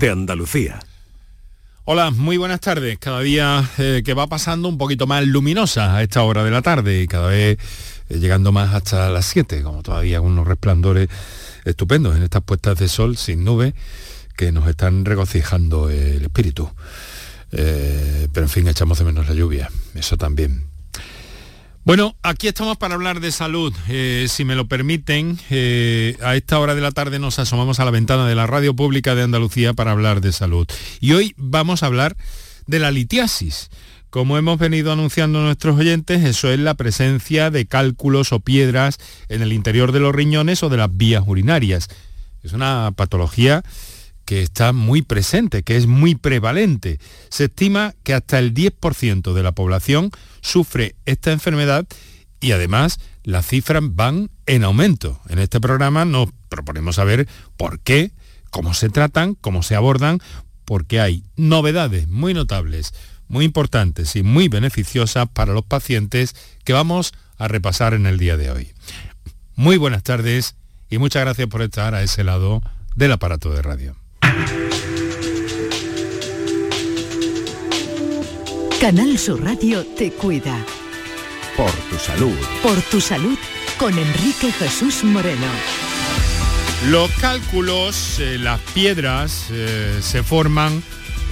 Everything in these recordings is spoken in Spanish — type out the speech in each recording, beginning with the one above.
de Andalucía. Hola, muy buenas tardes. Cada día eh, que va pasando un poquito más luminosa a esta hora de la tarde y cada vez eh, llegando más hasta las 7, como todavía unos resplandores estupendos en estas puestas de sol sin nube que nos están regocijando el espíritu. Eh, pero en fin, echamos de menos la lluvia, eso también. Bueno, aquí estamos para hablar de salud. Eh, si me lo permiten, eh, a esta hora de la tarde nos asomamos a la ventana de la radio pública de Andalucía para hablar de salud. Y hoy vamos a hablar de la litiasis. Como hemos venido anunciando nuestros oyentes, eso es la presencia de cálculos o piedras en el interior de los riñones o de las vías urinarias. Es una patología que está muy presente, que es muy prevalente. Se estima que hasta el 10% de la población sufre esta enfermedad y además las cifras van en aumento. En este programa nos proponemos saber por qué, cómo se tratan, cómo se abordan, porque hay novedades muy notables, muy importantes y muy beneficiosas para los pacientes que vamos a repasar en el día de hoy. Muy buenas tardes y muchas gracias por estar a ese lado del aparato de radio. Canal Sur Radio te cuida. Por tu salud. Por tu salud con Enrique Jesús Moreno. Los cálculos, eh, las piedras, eh, se forman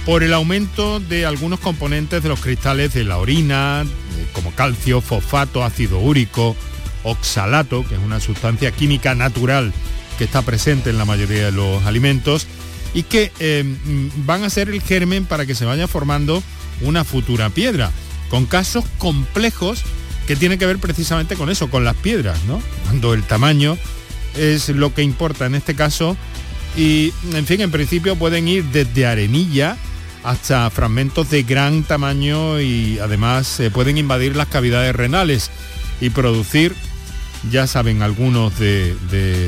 por el aumento de algunos componentes de los cristales de la orina, eh, como calcio, fosfato, ácido úrico, oxalato, que es una sustancia química natural que está presente en la mayoría de los alimentos, y que van a ser el germen para que se vaya formando una futura piedra, con casos complejos que tienen que ver precisamente con eso, con las piedras, ¿no? Cuando el tamaño es lo que importa en este caso y, en fin, en principio pueden ir desde arenilla hasta fragmentos de gran tamaño y además se pueden invadir las cavidades renales y producir, ya saben algunos de,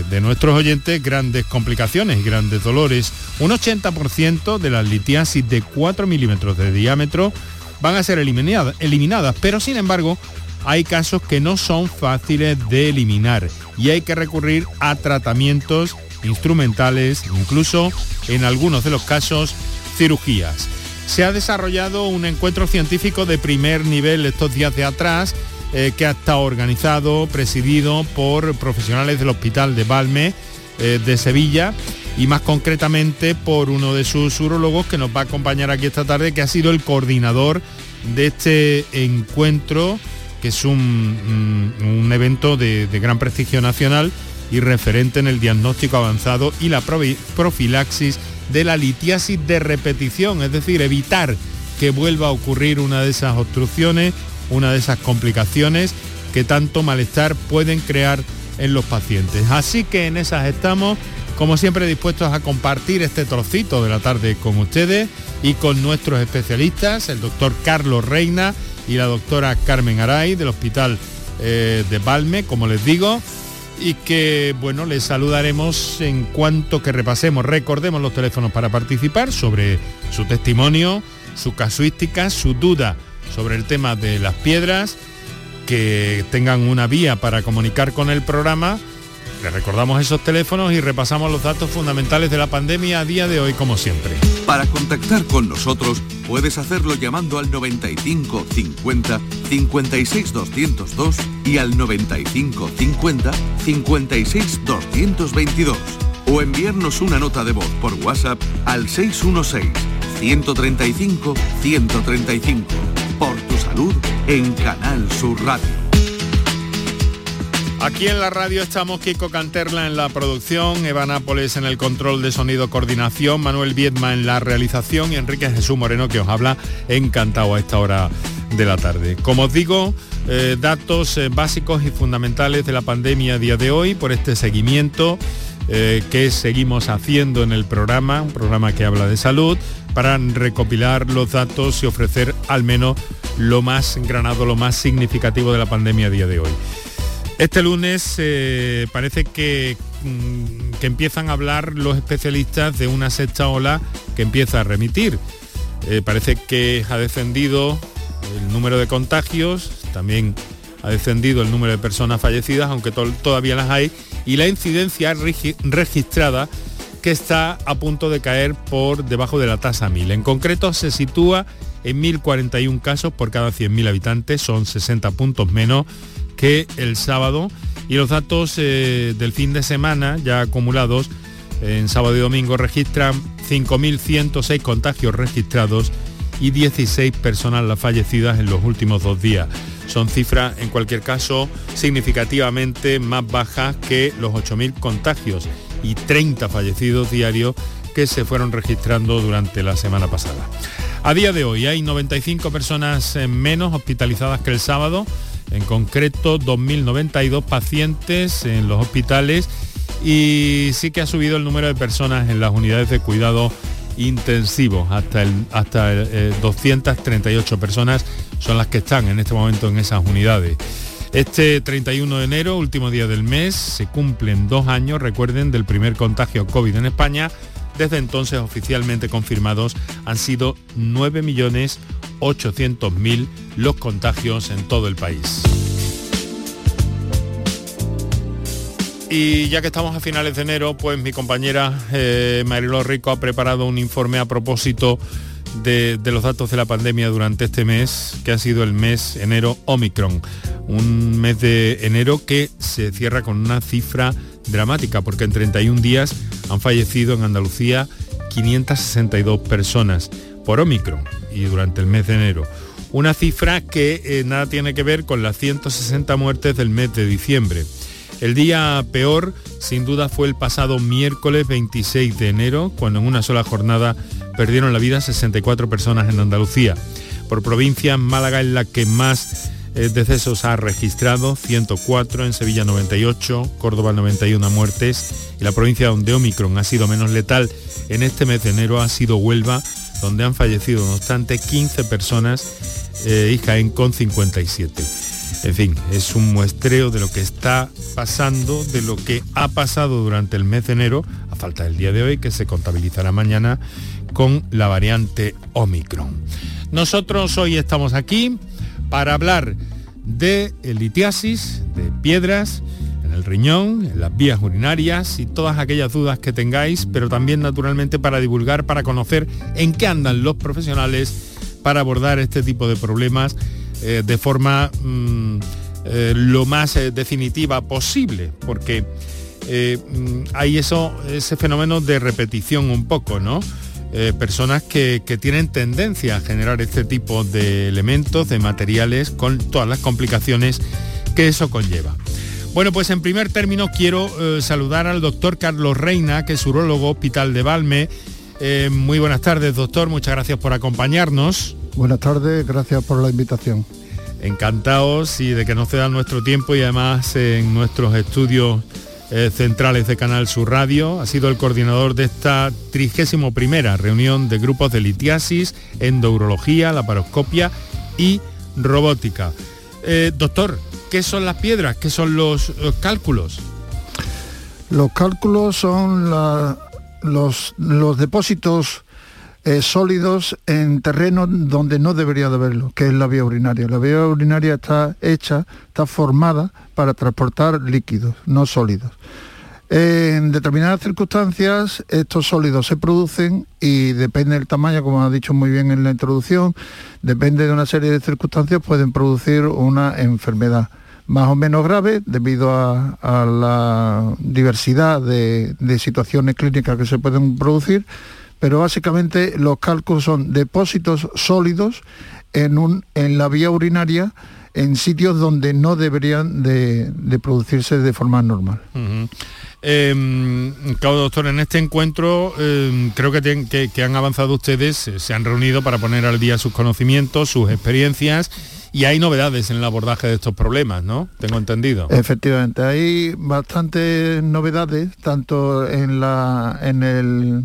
de nuestros oyentes, grandes complicaciones y grandes dolores. Un 80% de las litiasis de 4 milímetros de diámetro van a ser eliminadas, eliminadas, pero sin embargo hay casos que no son fáciles de eliminar y hay que recurrir a tratamientos instrumentales, incluso en algunos de los casos cirugías. Se ha desarrollado un encuentro científico de primer nivel estos días de atrás eh, que ha estado organizado, presidido por profesionales del Hospital de Balme eh, de Sevilla y más concretamente por uno de sus urologos que nos va a acompañar aquí esta tarde, que ha sido el coordinador de este encuentro, que es un, mm, evento de, gran prestigio nacional y referente en el diagnóstico avanzado y la profilaxis de la litiasis de repetición, es decir, evitar que vuelva a ocurrir una de esas obstrucciones, una de esas complicaciones que tanto malestar pueden crear en los pacientes. Así que en esas estamos como siempre dispuestos a compartir este trocito de la tarde con ustedes y con nuestros especialistas, el doctor Carlos Reina y la doctora Carmen Aray del Hospital eh, de Balme, como les digo, y que bueno, les saludaremos en cuanto que repasemos, recordemos los teléfonos para participar sobre su testimonio, su casuística, su duda sobre el tema de las piedras, que tengan una vía para comunicar con el programa. Le recordamos esos teléfonos y repasamos los datos fundamentales de la pandemia a día de hoy como siempre. Para contactar con nosotros puedes hacerlo llamando al 95 50 56 202 y al 95 50 56 222 o enviarnos una nota de voz por WhatsApp al 616 135 135 por tu salud en Canal Sur Radio. Aquí en la radio estamos Kiko Canterla en la producción, Eva Nápoles en el control de sonido coordinación, Manuel Viedma en la realización y Enrique Jesús Moreno que os habla encantado a esta hora de la tarde. Como os digo, eh, datos eh, básicos y fundamentales de la pandemia a día de hoy por este seguimiento eh, que seguimos haciendo en el programa, un programa que habla de salud, para recopilar los datos y ofrecer al menos lo más granado, lo más significativo de la pandemia a día de hoy. Este lunes eh, parece que, mm, que, empiezan a hablar los especialistas de una sexta ola que empieza a remitir. Eh, parece que ha descendido el número de contagios, también ha descendido el número de personas fallecidas, aunque todavía las hay, y la incidencia registrada que está a punto de caer por debajo de la tasa 1000. En concreto se sitúa en 1041 casos por cada 100.000 habitantes, son 60 puntos menos que el sábado y los datos eh, del fin de semana ya acumulados en sábado y domingo registran 5.106 contagios registrados y 16 personas las fallecidas en los últimos dos días. Son cifras, en cualquier caso, significativamente más bajas que los 8.000 contagios y 30 fallecidos diarios que se fueron registrando durante la semana pasada. A día de hoy hay 95 personas menos hospitalizadas que el sábado, en concreto 2.092 pacientes en los hospitales y sí que ha subido el número de personas en las unidades de cuidado intensivo, hasta, el, hasta 238 eh, personas son las que están en este momento en esas unidades. Este 31 de enero, último día del mes, se cumplen dos años, recuerden, del primer contagio COVID en España. Desde entonces oficialmente confirmados han sido 9.800.000 los contagios en todo el país. Y ya que estamos a finales de enero, pues mi compañera eh, Mariló Rico ha preparado un informe a propósito de, los datos de la pandemia durante este mes, que ha sido el mes enero Omicron. Un mes de enero que se cierra con una cifra dramática, porque en 31 días han fallecido en Andalucía 562 personas por Omicron y durante el mes de enero. Una cifra que eh, nada tiene que ver con las 160 muertes del mes de diciembre. El día peor, sin duda, fue el pasado miércoles 26 de enero, cuando en una sola jornada perdieron la vida 64 personas en Andalucía. Por provincia, Málaga es la que más eh, decesos ha registrado, 104, en Sevilla 98, Córdoba 91 muertes y la provincia donde Omicron ha sido menos letal en este mes de enero ha sido Huelva, donde han fallecido no obstante 15 personas eh, y Jaén con 57. En fin, es un muestreo de lo que está pasando, de lo que ha pasado durante el mes de enero, a falta del día de hoy, que se contabilizará mañana con la variante Omicron. Nosotros hoy estamos aquí para hablar de litiasis, de piedras en el riñón, en las vías urinarias y todas aquellas dudas que tengáis, pero también naturalmente para divulgar, para conocer en qué andan los profesionales para abordar este tipo de problemas eh, de forma mm, eh, lo más eh, definitiva posible, porque mm, hay eso, ese fenómeno de repetición un poco, ¿no? Personas que, tienen tendencia a generar este tipo de elementos, de materiales, con todas las complicaciones que eso conlleva. Bueno, pues en primer término quiero saludar al doctor Carlos Reina, que es urólogo Hospital de Valme. Muy buenas tardes, doctor. Muchas gracias por acompañarnos. Buenas tardes, gracias por la invitación. Encantados y de que nos cedan nuestro tiempo y además en nuestros estudios eh, centrales de Canal Sur Radio. Ha sido el coordinador de esta 31 primera reunión de grupos de litiasis, endourología, laparoscopia y robótica. Eh, doctor, ¿qué son las piedras? ¿Qué son los, cálculos? Los cálculos son los, los depósitos eh, sólidos en terreno donde no debería de haberlo, que es la vía urinaria. La vía urinaria está hecha, está formada para transportar líquidos, no sólidos. En determinadas circunstancias estos sólidos se producen y depende del tamaño, como ha dicho muy bien en la introducción, depende de una serie de circunstancias, pueden producir una enfermedad más o menos grave debido a, la diversidad de situaciones clínicas que se pueden producir pero básicamente los cálculos son depósitos sólidos en, un, en la vía urinaria en sitios donde no deberían de, producirse de forma normal. Em, claro, doctor, en este encuentro em, creo que, que, han avanzado ustedes, eh, se han reunido para poner al día sus conocimientos, sus experiencias y hay novedades en el abordaje de estos problemas, ¿no? Tengo entendido. Efectivamente, hay bastantes novedades, tanto en, la, en el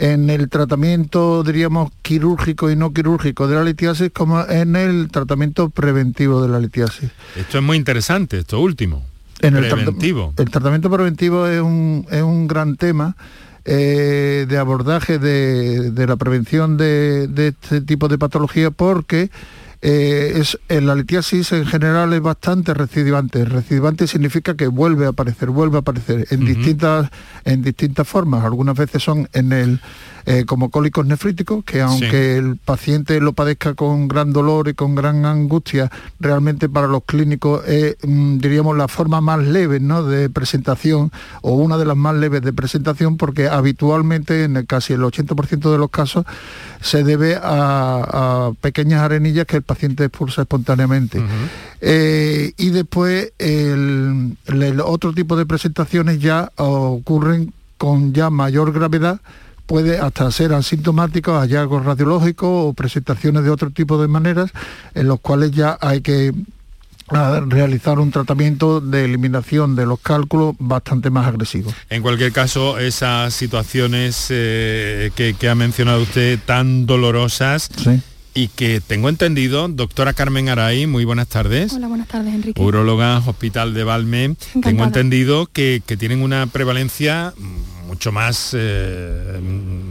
en el tratamiento, diríamos, quirúrgico y no quirúrgico de la litiasis como en el tratamiento preventivo de la litiasis. Esto es muy interesante, esto último. En el preventivo. El, tratamiento preventivo es un, es un gran tema eh, de abordaje de, la prevención de, este tipo de patología porque eh, es, la litiasis en general es bastante recidivante. Recidivante significa que vuelve a aparecer, vuelve a aparecer en, distintas, en distintas formas. Algunas veces son en el eh, como cólicos nefríticos, que aunque el paciente lo padezca con gran dolor y con gran angustia, realmente para los clínicos es, mm, diríamos, la forma más leve ¿no? de presentación o una de las más leves de presentación, porque habitualmente en casi el 80% de los casos se debe a, pequeñas arenillas que el paciente expulsa espontáneamente. Eh, y después el otro tipo de presentaciones ya ocurren con ya mayor gravedad puede hasta ser asintomáticos, hallazgos radiológicos o presentaciones de otro tipo de maneras en los cuales ya hay que ah, realizar un tratamiento de eliminación de los cálculos bastante más agresivo. En cualquier caso, esas situaciones eh, que, ha mencionado usted tan dolorosas, y que tengo entendido, doctora Carmen Aray, muy buenas tardes. Hola, buenas tardes, Enrique. Urologa, Hospital de Valme. Tengo entendido que, que, tienen una prevalencia mucho más, eh,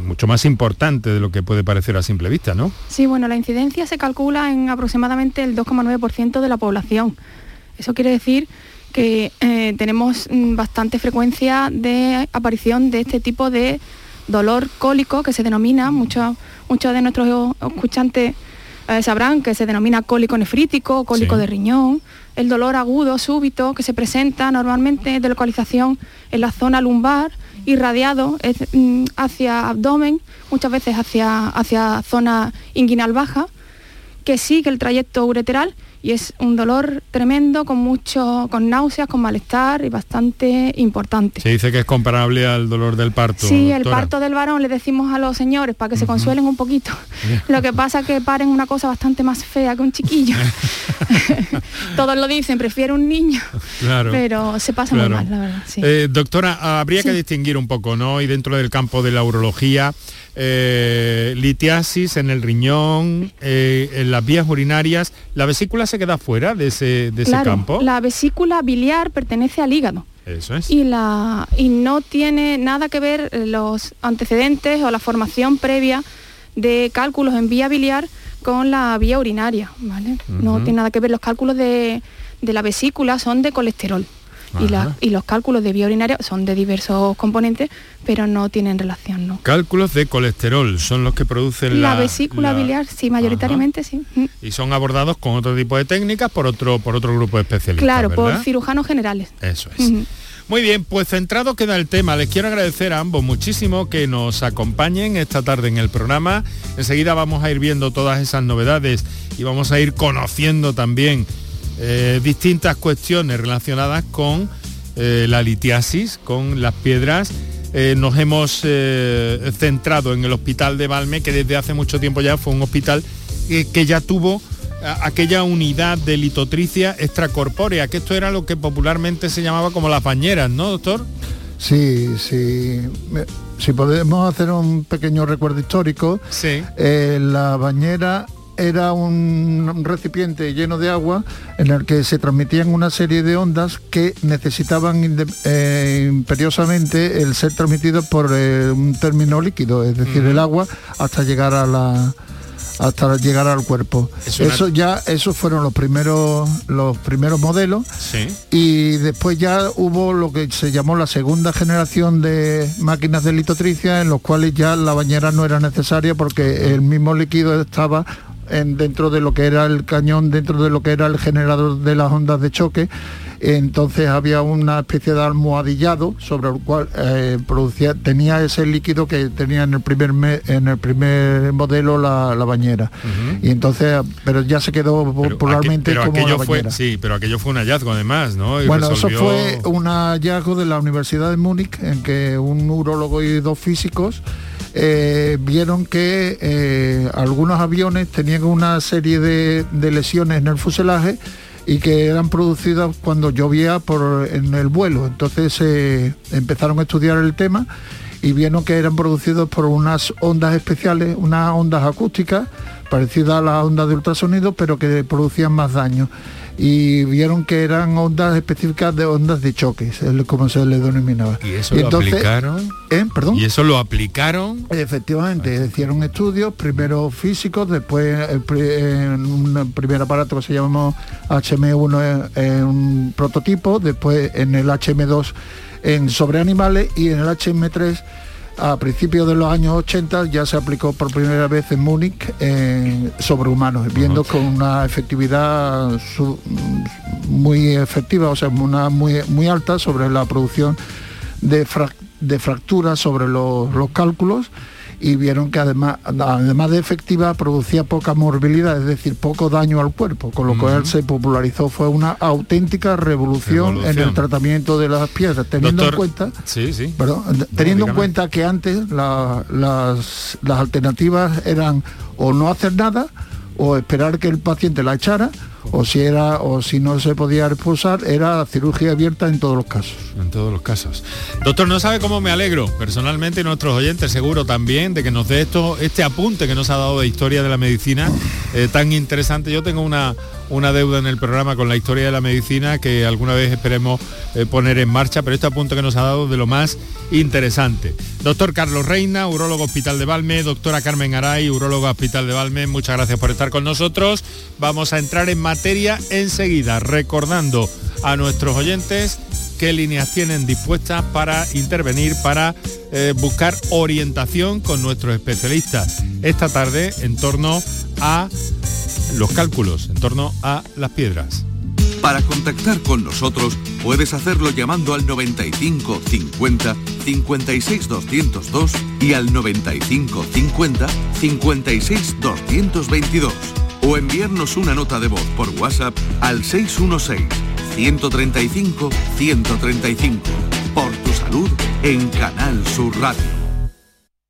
mucho más importante de lo que puede parecer a simple vista, ¿no? Sí, bueno, la incidencia se calcula en aproximadamente el 2,9% de la población. Eso quiere decir que eh, tenemos mm, bastante frecuencia de aparición de este tipo de dolor cólico que se denomina, muchos, muchos de nuestros escuchantes eh, sabrán que se denomina cólico nefrítico, cólico de riñón, el dolor agudo, súbito, que se presenta normalmente de localización en la zona lumbar irradiado mm, hacia abdomen, muchas veces hacia, hacia zona inguinal baja, que sigue el trayecto ureteral y es un dolor tremendo con mucho con náuseas con malestar y bastante importante. Se dice que es comparable al dolor del parto sí el parto del varón le decimos a los señores para que se consuelen un poquito. Lo que pasa que paren una cosa bastante más fea que un chiquillo. Todos lo dicen prefiero un niño. Claro, pero se pasa muy mal la verdad eh, doctora habría que distinguir un poco no y dentro del campo de la urología eh, litiasis en el riñón, eh, en las vías urinarias. ¿La vesícula se queda fuera de ese, de ese campo? La vesícula biliar pertenece al hígado. Eso es. Y, la, y no tiene nada que ver los antecedentes o la formación previa de cálculos en vía biliar con la vía urinaria, ¿vale? No tiene nada que ver. Los cálculos de, de la vesícula son de colesterol y, los cálculos de vía urinaria son de diversos componentes, pero no tienen relación. ¿no? Cálculos de colesterol son los que producen la, vesícula biliar, sí, mayoritariamente sí. Mm. Y son abordados con otro tipo de técnicas por otro, por otro grupo de especialistas. Claro, por cirujanos generales. Eso es. Muy bien, pues centrado queda el tema. Les quiero agradecer a ambos muchísimo que nos acompañen esta tarde en el programa. Enseguida vamos a ir viendo todas esas novedades y vamos a ir conociendo también eh, distintas cuestiones relacionadas con eh, la litiasis, con las piedras. Eh, nos hemos centrado en el hospital de Valme, que desde hace mucho tiempo ya fue un hospital que ya tuvo aquella unidad de litotricia extracorpórea, que esto era lo que popularmente se llamaba como las bañeras, ¿no, doctor? Sí, sí. Si podemos hacer un pequeño recuerdo histórico, sí. la bañera era un recipiente lleno de agua en el que se transmitían una serie de ondas que necesitaban eh, imperiosamente el ser transmitidos por eh, un término líquido, es decir, el agua, hasta llegar a la hasta llegar al cuerpo. Eso ya, esos fueron los primeros, los primeros modelos. Y después ya hubo lo que se llamó la segunda generación de máquinas de litotricia, en los cuales ya la bañera no era necesaria porque el mismo líquido estaba dentro de lo que era el cañón, dentro de lo que era el generador de las ondas de choque. Entonces había una especie de almohadillado sobre el cual eh, producía, tenía ese líquido que tenía en el primer en el primer modelo la, bañera. Y entonces, pero ya se quedó popularmente como la fue, sí, pero aquello fue un hallazgo además, ¿no? bueno, eso fue un hallazgo de la Universidad de Múnich en que un urólogo y dos físicos eh, vieron que eh, algunos aviones tenían una serie de, lesiones en el fuselaje y que eran producidas cuando llovía en el vuelo. Entonces eh, empezaron a estudiar el tema y vieron que eran producidos por unas ondas especiales, unas ondas acústicas parecidas a las ondas de ultrasonido, pero que producían más daño. Y vieron que eran ondas específicas de ondas de choques, como se le denominaba. ¿Y eso lo aplicaron? ¿eh? ¿Perdón? ¿Y eso lo aplicaron? Efectivamente, hicieron estudios, primero físicos, después en un primer aparato que se llamó HM1 en un prototipo, después en el HM2 en sobre animales y en el HM3 a principios de los años 80 ya se aplicó por primera vez en Múnich sobre humanos, viendo con una efectividad muy efectiva, o sea, una muy, muy alta sobre la producción de, de fracturas sobre los, los cálculos y vieron que además, además de efectiva producía poca morbilidad, es decir, poco daño al cuerpo, con lo cual se popularizó, fue una auténtica revolución, en el tratamiento de las piedras, teniendo en cuenta, sí, sí. teniendo en cuenta que antes las, las alternativas eran o no hacer nada o esperar que el paciente la echara o si era o si no se podía expulsar era cirugía abierta en todos los casos. En todos los casos. Doctor no sabe cómo me alegro. Personalmente y nuestros oyentes seguro también de que nos dé esto este apunte que nos ha dado de historia de la medicina eh, tan interesante. Yo tengo una una deuda en el programa con la historia de la medicina que alguna vez esperemos eh, poner en marcha, pero este apunte que nos ha dado de lo más interesante. Doctor Carlos Reina, urólogo Hospital de Valme, doctora Carmen Aray, uróloga Hospital de Valme, muchas gracias por estar con nosotros. Vamos a entrar en materia enseguida, recordando a nuestros oyentes qué líneas tienen dispuestas para intervenir, para eh, buscar orientación con nuestros especialistas esta tarde en torno a los cálculos en torno a las piedras. Para contactar con nosotros puedes hacerlo llamando al 95 50 56 202 y al 95 50 56 222 o enviarnos una nota de voz por WhatsApp al 616 135 135 por tu salud en Canal Sur Radio.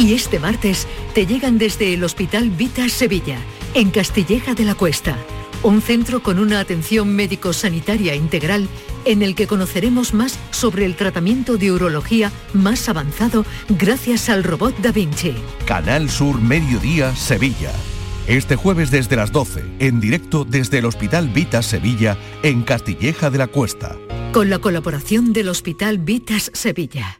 Y este martes te llegan desde el Hospital Vita Sevilla, en Castilleja de la Cuesta, un centro con una atención médico-sanitaria integral en el que conoceremos más sobre el tratamiento de urología más avanzado gracias al robot Da Vinci. Canal Sur Mediodía Sevilla. Este jueves desde las 12, en directo desde el Hospital Vitas Sevilla, en Castilleja de la Cuesta. Con la colaboración del Hospital Vitas Sevilla.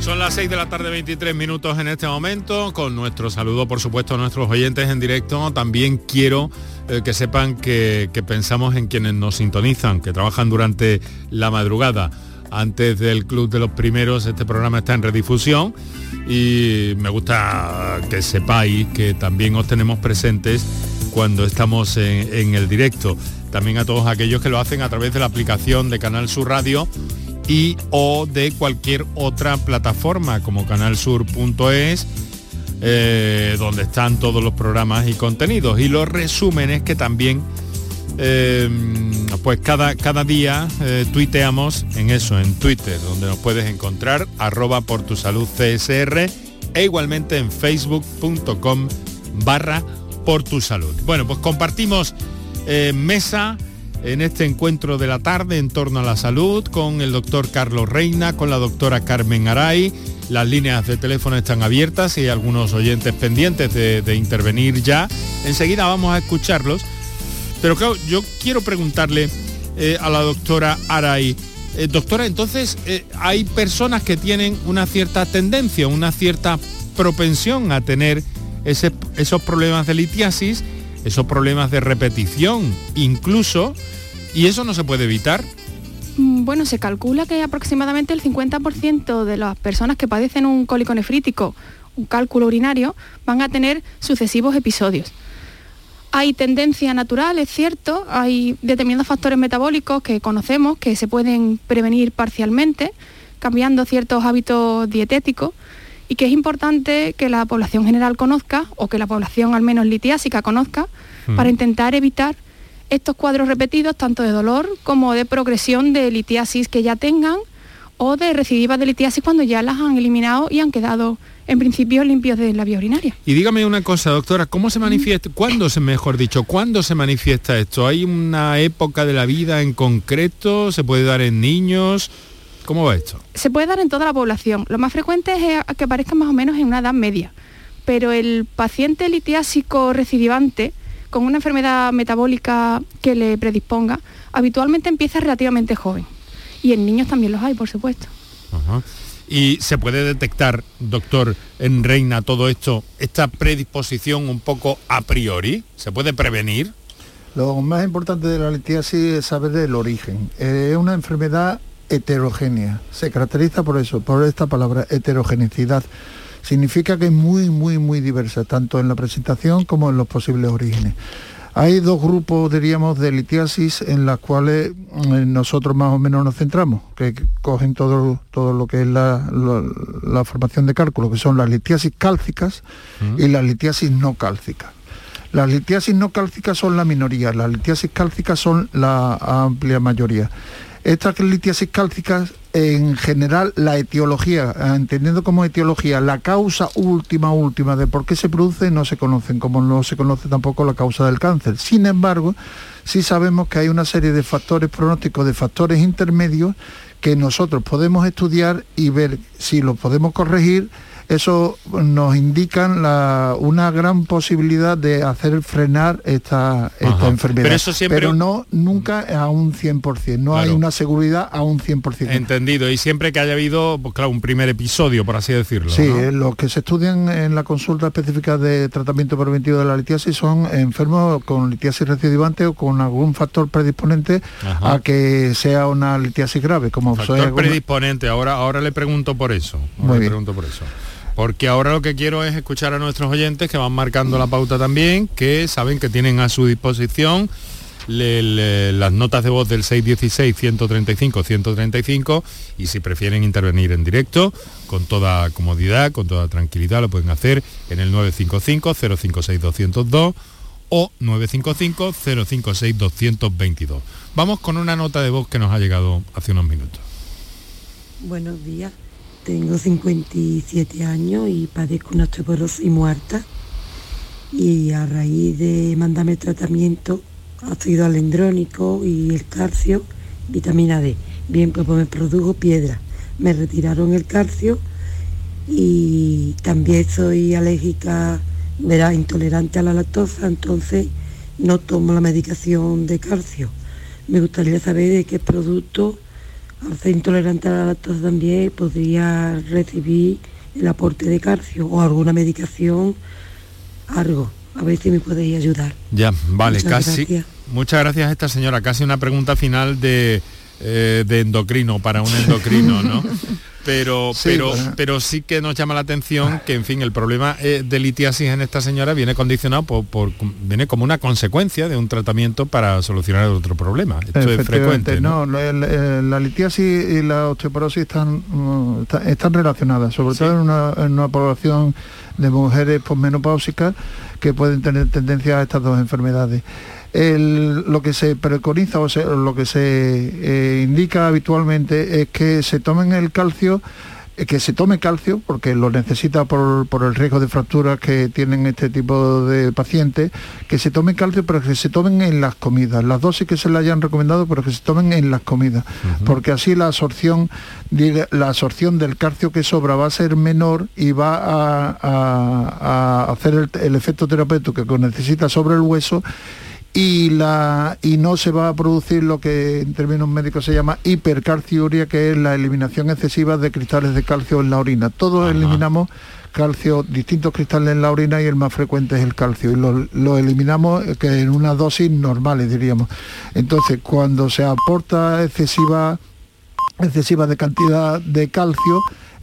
Son las 6 de la tarde, 23 minutos en este momento, con nuestro saludo, por supuesto, a nuestros oyentes en directo. También quiero eh, que sepan que, pensamos en quienes nos sintonizan, que trabajan durante la madrugada. Antes del Club de los Primeros, este programa está en redifusión y me gusta que sepáis que también os tenemos presentes cuando estamos en, en el directo. También a todos aquellos que lo hacen a través de la aplicación de Canal Sur Radio y o de cualquier otra plataforma como canalsur.es eh, donde están todos los programas y contenidos y los resúmenes que también eh, pues cada, cada día eh, tuiteamos en eso, en Twitter, donde nos puedes encontrar, arroba por tu salud CSR e igualmente en facebook.com barra por tu salud. Bueno, pues compartimos eh, mesa en este encuentro de la tarde en torno a la salud con el doctor Carlos Reina, con la doctora Carmen Aray. Las líneas de teléfono están abiertas y hay algunos oyentes pendientes de, intervenir ya. Enseguida vamos a escucharlos. Pero claro, yo quiero preguntarle eh, a la doctora Aray, eh, doctora, entonces hay personas que tienen una cierta tendencia, una cierta propensión a tener esos problemas de litiasis, esos problemas de repetición, incluso, y eso no se puede evitar. Mm, bueno, se calcula que aproximadamente el 50% de las personas que padecen un cólico nefrítico, un cálculo urinario, van a tener sucesivos episodios. Hay tendencia natural, es cierto, hay determinados factores metabólicos que conocemos que se pueden prevenir parcialmente, cambiando ciertos hábitos dietéticos, y que es importante que la población general conozca, o que la población al menos litiásica conozca, mm. para intentar evitar estos cuadros repetidos, tanto de dolor como de progresión de litiasis que ya tengan, o de recidivas de litiasis cuando ya las han eliminado y han quedado en principio limpios de la vía urinaria. Y dígame una cosa, doctora, ¿cómo se manifiesta, cuándo se, mejor dicho, cuándo se manifiesta esto? ¿Hay una época de la vida en concreto? ¿Se puede dar en niños? ¿Cómo va esto? Se puede dar en toda la población. Lo más frecuente es eh, que aparezca más o menos en una edad media. Pero el paciente litiásico recidivante, con una enfermedad metabólica que le predisponga, habitualmente empieza relativamente joven. Y en niños también los hay, por supuesto. ¿Y se puede detectar, doctor, en Reina todo esto, esta predisposición un poco a priori? ¿Se puede prevenir? Lo más importante de la litiasis es saber el origen. Eh, es una enfermedad heterogénea. Se caracteriza por eso, por esta palabra, heterogeneidad. Significa que es muy, muy, muy diversa, tanto en la presentación como en los posibles orígenes. Hay dos grupos, diríamos, de litiasis en las cuales eh, nosotros más o menos nos centramos, que cogen todo, todo lo que es la, formación de cálculo, que son las litiasis cálcicas y las litiasis no cálcicas. Las litiasis no cálcicas son la minoría, las litiasis cálcicas son la amplia mayoría. Estas litiasis cálcicas, en general, la etiología, entendiendo como etiología, la causa última, última de por qué se produce, no se conocen, como no se conoce tampoco la causa del cáncer. Sin embargo, sí sabemos que hay una serie de factores pronósticos, de factores intermedios, que nosotros podemos estudiar y ver si los podemos corregir eso nos indican una gran posibilidad de hacer frenar esta, enfermedad. Pero, no nunca a un 100%, no hay una seguridad a un 100%. Entendido, y siempre que haya habido, pues claro, un primer episodio, por así decirlo. Sí, eh, los que se estudian en la consulta específica de tratamiento preventivo de la litiasis son enfermos con litiasis recidivante o con algún factor predisponente a que sea una litiasis grave. Como factor predisponente, ahora, ahora le pregunto por eso. Muy le pregunto por eso. Porque ahora lo que quiero es escuchar a nuestros oyentes que van marcando la pauta también, que saben que tienen a su disposición las notas de voz del 616-135-135 y si prefieren intervenir en directo, con toda comodidad, con toda tranquilidad, lo pueden hacer en el 955-056-202 o 955-056-222. Vamos con una nota de voz que nos ha llegado hace unos minutos. Buenos días. Tengo 57 años y padezco una osteoporosis muerta y a raíz de mandarme tratamiento ácido alendrónico y el calcio, vitamina D. Bien, pues, pues me produjo piedra. Me retiraron el calcio y también soy alérgica, verá, intolerante a la lactosa, entonces no tomo la medicación de calcio. Me gustaría saber de qué producto al ser intolerante a la lactosa también podría recibir el aporte de calcio o alguna medicación, algo. A ver si me podéis ayudar. Ya, vale, casi. Muchas gracias a esta señora. Casi una pregunta final de, eh, de endocrino para un endocrino, ¿no? pero, pero, pero sí que nos llama la atención que, en fin, el problema eh, de litiasis en esta señora viene condicionado por, viene como una consecuencia de un tratamiento para solucionar otro problema. Esto es frecuente. No, la litiasis y la osteoporosis están, mm, están relacionadas, sobre todo en una, en una población de mujeres posmenopáusicas que pueden tener tendencia a estas dos enfermedades. Lo que se preconiza o lo que se eh, indica habitualmente es que se tomen el calcio eh, que se tome calcio, porque lo necesita por, el riesgo de fracturas que tienen este tipo de pacientes, que se tome calcio, pero que se tomen en las comidas. Las dosis que se le hayan recomendado, pero que se tomen en las comidas, porque así la absorción, la absorción del calcio que sobra va a ser menor y va a, hacer el, el efecto terapéutico que necesita sobre el hueso y, la, y no se va a producir lo que en términos médicos se llama hipercalciuria, que es la eliminación excesiva de cristales de calcio en la orina. Todos eliminamos calcio, distintos cristales en la orina y el más frecuente es el calcio y lo, eliminamos eh, que en una dosis normales diríamos. Entonces cuando se aporta excesiva, excesiva de cantidad de calcio,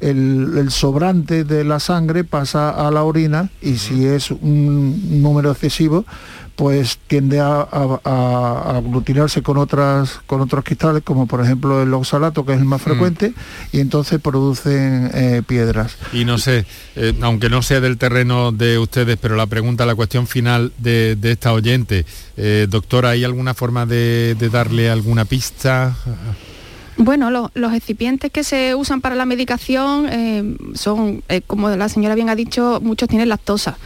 el, el, sobrante de la sangre pasa a la orina y si es un número excesivo, pues tiende a, aglutinarse con otras con otros cristales como por ejemplo el oxalato que es el más mm. frecuente y entonces producen eh, piedras. Y no sé eh, aunque no sea del terreno de ustedes pero la pregunta la cuestión final de, esta oyente eh, doctora hay alguna forma de, darle alguna pista bueno, los excipientes que se usan para la medicación son, como la señora bien ha dicho, muchos tienen lactosa.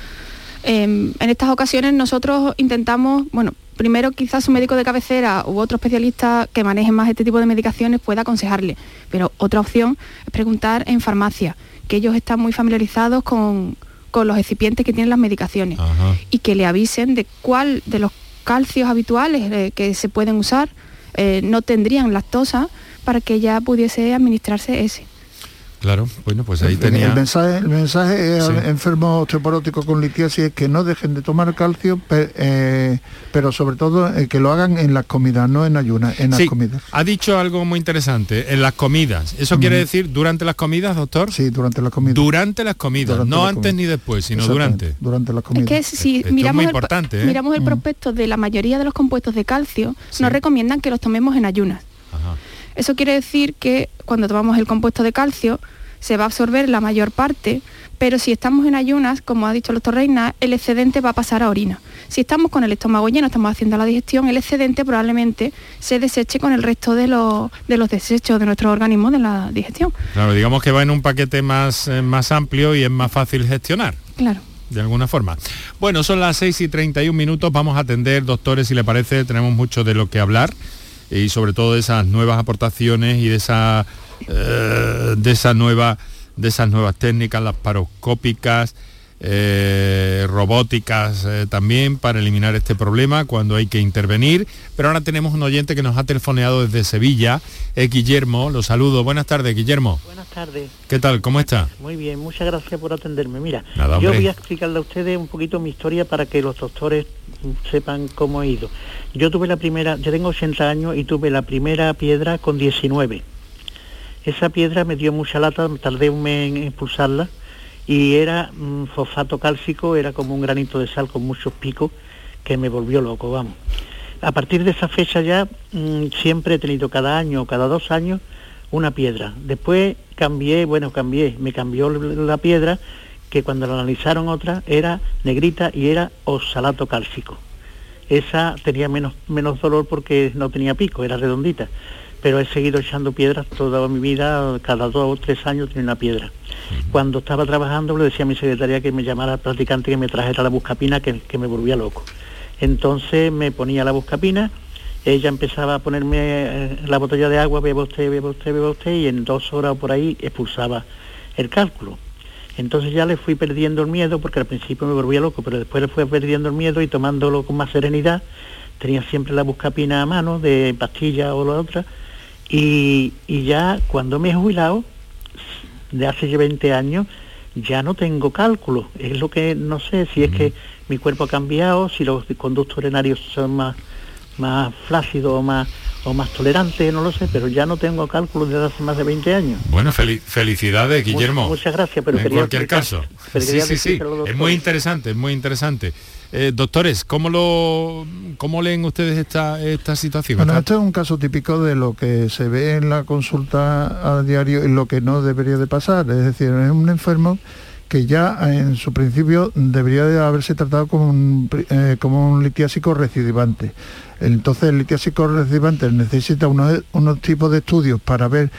Em, en estas ocasiones nosotros intentamos, bueno, primero quizás un médico de cabecera u otro especialista que maneje más este tipo de medicaciones pueda aconsejarle, pero otra opción es preguntar en farmacia, que ellos están muy familiarizados con, los excipientes que tienen las medicaciones y que le avisen de cuál de los calcios habituales eh, que se pueden usar eh, no tendrían lactosa para que ya pudiese administrarse ese. Claro, bueno, pues ahí tenía... El mensaje, el mensaje al enfermo osteoporótico con litiasis es que no dejen de tomar calcio, eh, pero sobre todo eh, que lo hagan en las comidas, no en ayunas, en las comidas. Ha dicho algo muy interesante, en las comidas. ¿Eso quiere decir durante las comidas, doctor? Sí, durante las comidas. Durante las comidas, no antes ni después, sino durante. Durante las comidas. Es que si miramos, el, importante, ¿eh? miramos el prospecto de la mayoría de los compuestos de calcio, nos recomiendan que los tomemos en ayunas. Eso quiere decir que cuando tomamos el compuesto de calcio, se va a absorber la mayor parte, pero si estamos en ayunas, como ha dicho el doctor Reina, el excedente va a pasar a orina. Si estamos con el estómago lleno, estamos haciendo la digestión, el excedente probablemente se deseche con el resto de los, de los desechos de nuestro organismo de la digestión. Claro, digamos que va en un paquete más, eh, más amplio y es más fácil gestionar. Claro de alguna forma. Bueno, son las 6 y 31 minutos, vamos a atender, doctores, si le parece, tenemos mucho de lo que hablar y sobre todo de esas nuevas aportaciones y de esa, eh, de esa nueva, de esas nuevas técnicas, las paroscópicas, eh, robóticas eh, también para eliminar este problema cuando hay que intervenir. Pero ahora tenemos un oyente que nos ha telefoneado desde Sevilla, es Guillermo. Lo saludo. Buenas tardes, Guillermo. Buenas tardes. ¿Qué tal? ¿Cómo está? Muy bien, muchas gracias por atenderme. Mira, yo voy a explicarle a ustedes un poquito mi historia para que los doctores sepan cómo he ido. Yo tuve la primera, yo tengo 80 años y tuve la primera piedra con 19. Esa piedra me dio mucha lata, tardé un mes en expulsarla y era fosfato cálcico, era como un granito de sal con muchos picos que me volvió loco, vamos. A partir de esa fecha ya mm, siempre he tenido cada año cada dos años una piedra. Después cambié, bueno, cambié, me cambió la piedra que cuando la analizaron otra era negrita y era oxalato cálcico. Esa tenía menos, menos dolor porque no tenía pico, era redondita pero he seguido echando piedras toda mi vida, cada dos o tres años tenía una piedra. Cuando estaba trabajando le decía a mi secretaria que me llamara al practicante que me trajera la buscapina, que, que me volvía loco. Entonces me ponía la buscapina, ella empezaba a ponerme eh, la botella de agua, beba usted, beba usted, beba usted, y en dos horas o por ahí expulsaba el cálculo. Entonces ya le fui perdiendo el miedo, porque al principio me volvía loco, pero después le fui perdiendo el miedo y tomándolo con más serenidad, tenía siempre la buscapina a mano de pastilla o la otra, y, ya cuando me he jubilado, de hace 20 años, ya no tengo cálculo. Es lo que no sé si es que mi cuerpo ha cambiado, si los conductos urinarios son más, más flácidos o más, o más tolerantes, no lo sé, pero ya no tengo cálculo desde hace más de 20 años. Bueno, felicidades, Guillermo. Muchas, gracias, pero en cualquier caso. Sí, sí, sí. Es muy interesante, es muy interesante. Eh, doctores, ¿cómo, lo, ¿cómo leen ustedes esta, esta situación? Bueno, este es un caso típico de lo que se ve en la consulta a diario y lo que no debería de pasar. Es decir, es un enfermo que ya en su principio debería de haberse tratado como un, eh, como un litiásico recidivante. Entonces el litiásico recidivante necesita unos, unos tipos de estudios para ver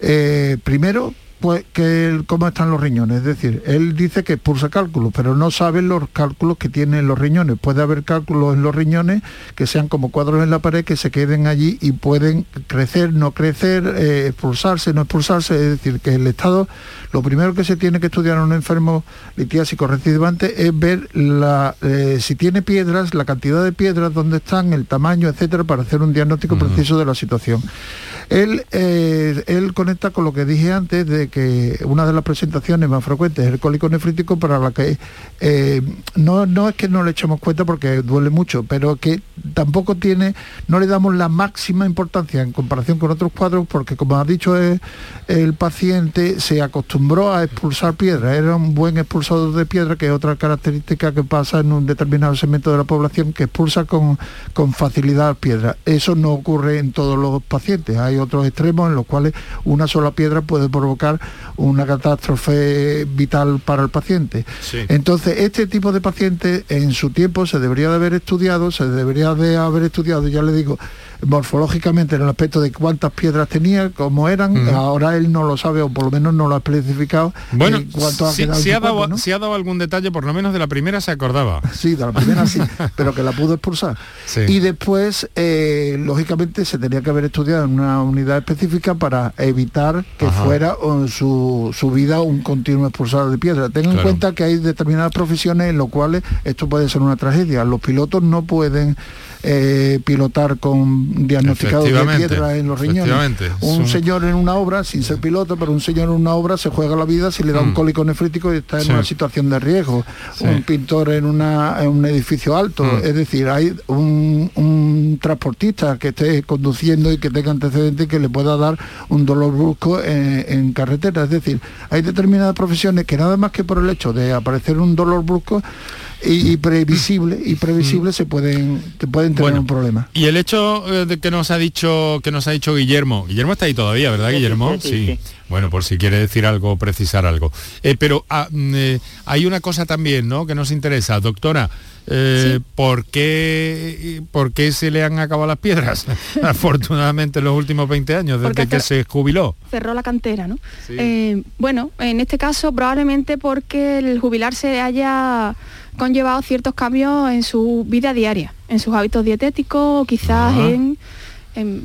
eh, primero pues que cómo están los riñones. Es decir, él dice que expulsa cálculos, pero no sabe los cálculos que tienen los riñones. Puede haber cálculos en los riñones que sean como cuadros en la pared que se queden allí y pueden crecer, no crecer, eh, expulsarse, no expulsarse. Es decir, que el estado, lo primero que se tiene que estudiar en un enfermo litiásico recidivante es ver la, eh, si tiene piedras, la cantidad de piedras, dónde están, el tamaño, etcétera, para hacer un diagnóstico preciso de la situación. Él, eh, él conecta con lo que dije antes de que una de las presentaciones más frecuentes es el cólico nefrítico para la que eh, no, es que no le echemos cuenta porque duele mucho, pero que tampoco tiene, no le damos la máxima importancia en comparación con otros cuadros porque como ha dicho el, el paciente se acostumbró a expulsar piedra, era un buen expulsador de piedra que es otra característica que pasa en un determinado segmento de la población que expulsa con, con facilidad piedra. Eso no ocurre en todos los pacientes, hay otros extremos en los cuales una sola piedra puede provocar una catástrofe vital para el paciente. Entonces, este tipo de pacientes en su tiempo se debería de haber estudiado, se debería de haber estudiado, ya le digo, morfológicamente en el aspecto de cuántas piedras tenía, cómo eran, ahora él no lo sabe o por lo menos no lo ha especificado. Bueno, si, ha dado, si, ha dado, algún detalle, por lo menos de la primera se acordaba. Sí, de la primera sí, pero que la pudo expulsar. Y después, eh, lógicamente, se tenía que haber estudiado en una unidad específica para evitar que fuera su, su, vida un continuo expulsado de piedra. Ten en cuenta que hay determinadas profesiones en las cuales esto puede ser una tragedia. Los pilotos no pueden eh, pilotar con diagnosticados de piedra en los riñones. Un señor en una obra, sin ser piloto, pero un señor en una obra se juega la vida si le da un mm. cólico nefrítico y está en una situación de riesgo. Un pintor en, una, en un edificio alto. Mm. Es decir, hay un, transportista que esté conduciendo y que tenga antecedentes que le pueda dar un dolor brusco en, en carretera. Es decir, hay determinadas profesiones que nada más que por el hecho de aparecer un dolor brusco y, previsible y previsible se pueden pueden tener un problema. y el hecho eh, de que nos ha dicho que nos ha dicho Guillermo Guillermo está ahí todavía verdad Guillermo sí, bueno por si quiere decir algo precisar algo. Eh, pero ah, mm, eh, hay una cosa también no que nos interesa. Doctora ¿por, qué, ¿por, qué, se le han acabado las piedras? Afortunadamente en los últimos 20 años, desde que se jubiló. Cerró la cantera, ¿no? bueno, en este caso probablemente porque el jubilarse haya conllevado ciertos cambios en su vida diaria, en sus hábitos dietéticos, quizás en,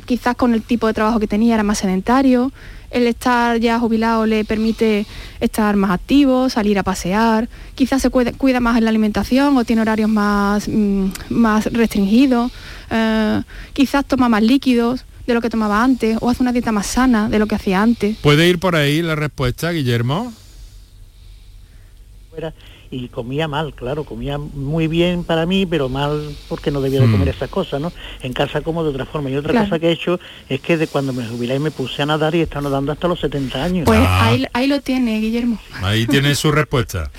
quizás con el tipo de trabajo que tenía era más sedentario. El estar ya jubilado le permite estar más activo, salir a pasear, quizás se cuida, más en la alimentación o tiene horarios más, mm, más restringidos, eh, quizás toma más líquidos de lo que tomaba antes o hace una dieta más sana de lo que hacía antes. ¿Puede ir por ahí la respuesta, Guillermo? Y comía mal, claro, comía muy bien para mí, pero mal porque no debía de comer mm. esas cosas, ¿no? En casa como de otra forma. Y otra cosa que he hecho es que de cuando me jubilé me puse a nadar y he estado nadando hasta los 70 años. Pues ah. ahí, ahí, lo tiene, Guillermo. Ahí tiene su respuesta.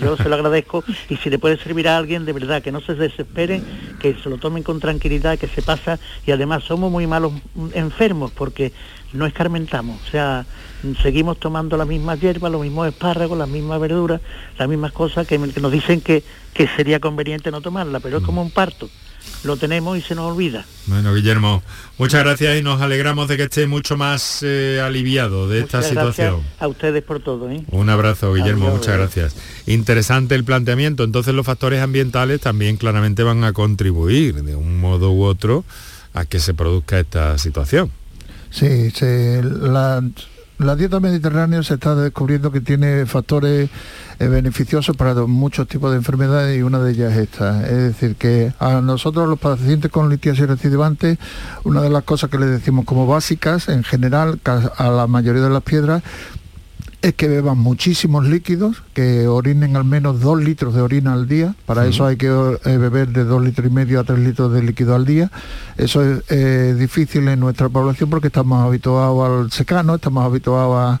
Yo se lo agradezco y si le puede servir a alguien, de verdad, que no se desesperen, que se lo tomen con tranquilidad, que se pasa. Y además somos muy malos enfermos porque no escarmentamos, o sea, seguimos tomando la misma hierba, los mismos espárragos, las mismas verduras, las mismas cosas que, nos dicen que, que sería conveniente no tomarla, pero es como un parto lo tenemos y se nos olvida. Bueno, Guillermo, muchas gracias y nos alegramos de que esté mucho más eh, aliviado de esta situación. a ustedes por todo. ¿eh? Un abrazo, Guillermo, muchas gracias. Interesante el planteamiento. Entonces los factores ambientales también claramente van a contribuir de un modo u otro a que se produzca esta situación. Sí, la, la dieta mediterránea se está descubriendo que tiene factores eh, beneficiosos para muchos tipos de enfermedades y una de ellas es esta. Es decir, que a nosotros los pacientes con litiasis recidivante, una de las cosas que les decimos como básicas en general a la mayoría de las piedras es que beban muchísimos líquidos, que orinen al menos dos litros de orina al día. Para eso hay que eh, beber de dos litros y medio a tres litros de líquido al día. Eso es eh, difícil en nuestra población porque estamos habituados al secano, estamos habituados a,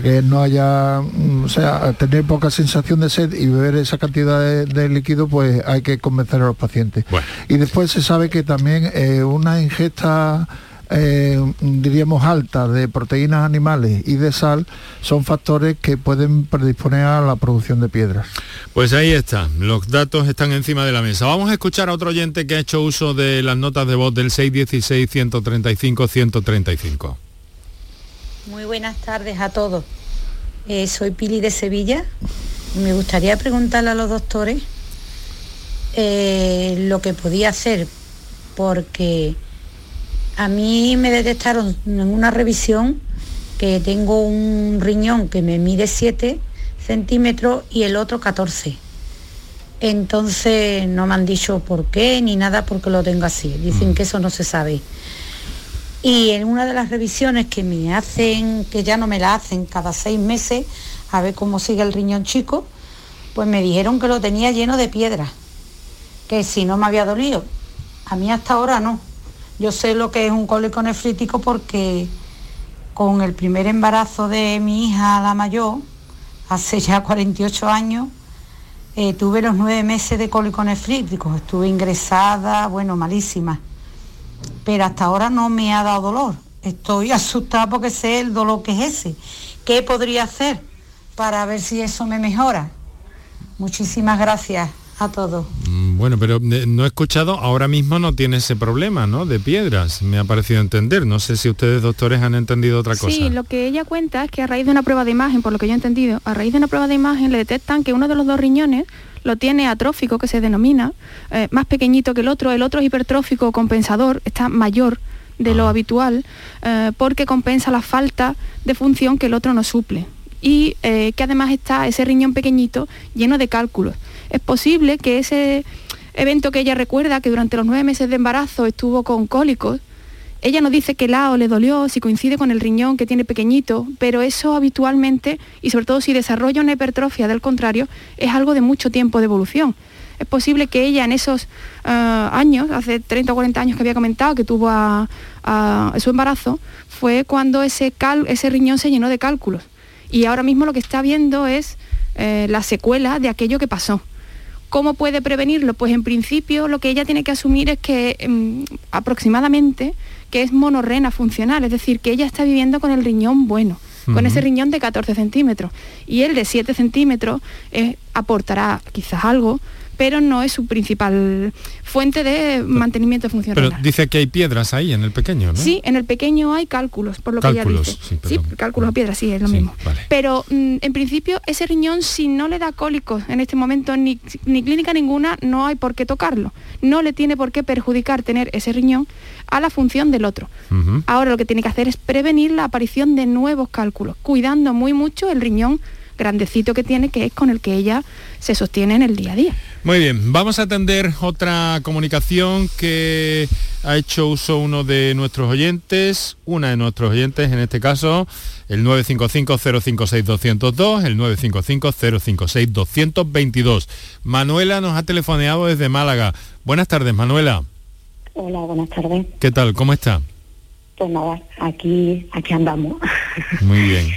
que no haya, mm, o sea, a tener poca sensación de sed y beber esa cantidad de, líquido, pues hay que convencer a los pacientes. Y después se sabe que también eh, una ingesta eh, diríamos, alta de proteínas animales y de sal son factores que pueden predisponer a la producción de piedras. Pues ahí está, los datos están encima de la mesa. Vamos a escuchar a otro oyente que ha hecho uso de las notas de voz del 616-135-135. Muy buenas tardes a todos. Eh, soy Pili de Sevilla. Me gustaría preguntarle a los doctores eh, lo que podía hacer, porque a mí me detectaron en una revisión que tengo un riñón que me mide 7 centímetros y el otro 14. Entonces no me han dicho por qué ni nada porque lo tengo así. Dicen mm. que eso no se sabe. Y en una de las revisiones que me hacen, que ya no me la hacen cada seis meses, a ver cómo sigue el riñón chico, pues me dijeron que lo tenía lleno de piedras, que si no me había dolido. A mí hasta ahora no. Yo sé lo que es un cólico nefrítico porque con el primer embarazo de mi hija, la mayor, hace ya 48 años, eh, tuve los nueve meses de cólico nefrítico. Estuve ingresada, bueno, malísima. Pero hasta ahora no me ha dado dolor. Estoy asustada porque sé el dolor que es ese. ¿Qué podría hacer para ver si eso me mejora? Muchísimas gracias a todos. Mm, bueno, pero eh, no he escuchado, ahora mismo no tiene ese problema, ¿no? De piedras, me ha parecido entender. No sé si ustedes, doctores, han entendido otra cosa. Sí, lo que ella cuenta es que a raíz de una prueba de imagen, por lo que yo he entendido, a raíz de una prueba de imagen le detectan que uno de los dos riñones lo tiene atrófico, que se denomina, eh, más pequeñito que el otro, el otro es hipertrófico compensador, está mayor de lo ah. habitual, eh, porque compensa la falta de función que el otro no suple. Y que además está ese riñón pequeñito lleno de cálculos es posible que ese evento que ella recuerda, que durante los nueve meses de embarazo estuvo con cólicos, ella no dice que la o le dolió, si coincide con el riñón que tiene pequeñito, pero eso habitualmente, y sobre todo si desarrolla una hipertrofia del contrario, es algo de mucho tiempo de evolución. Es posible que ella en esos ah, años, hace 30 o 40 años que había comentado que tuvo su embarazo, fue cuando ese, ese riñón se llenó de cálculos. Y ahora mismo lo que está viendo es eh, la secuela de aquello que pasó. ¿Cómo puede prevenirlo? Pues en principio lo que ella tiene que asumir es que mm, aproximadamente que es monorrena funcional, es decir, que ella está viviendo con el riñón bueno, con ese riñón de 14 centímetros. Y el de 7 centímetros eh, aportará quizás algo, pero no es su principal fuente de mantenimiento funcional. Pero dice que hay piedras ahí en el pequeño, ¿no? Sí, en el pequeño hay cálculos, por lo que ella dice. Sí, cálculos o piedras, sí, es lo mismo. Pero mm, en principio ese riñón, si no le da cólicos en este momento, ni, clínica ninguna, no hay por qué tocarlo. No le tiene por qué perjudicar tener ese riñón a la función del otro. Ahora lo que tiene que hacer es prevenir la aparición de nuevos cálculos, cuidando muy mucho el riñón grandecito que tiene, que es con el que ella se sostiene en el día a día. Muy bien, vamos a atender otra comunicación que ha hecho uso uno de nuestros oyentes, una de nuestros oyentes, en este caso, el 955-056-202, el 955-056-222. Manuela nos ha telefoneado desde Málaga. Buenas tardes, Manuela. Hola, buenas tardes. ¿Qué tal? ¿Cómo está? Pues nada, aquí, aquí andamos. Muy bien.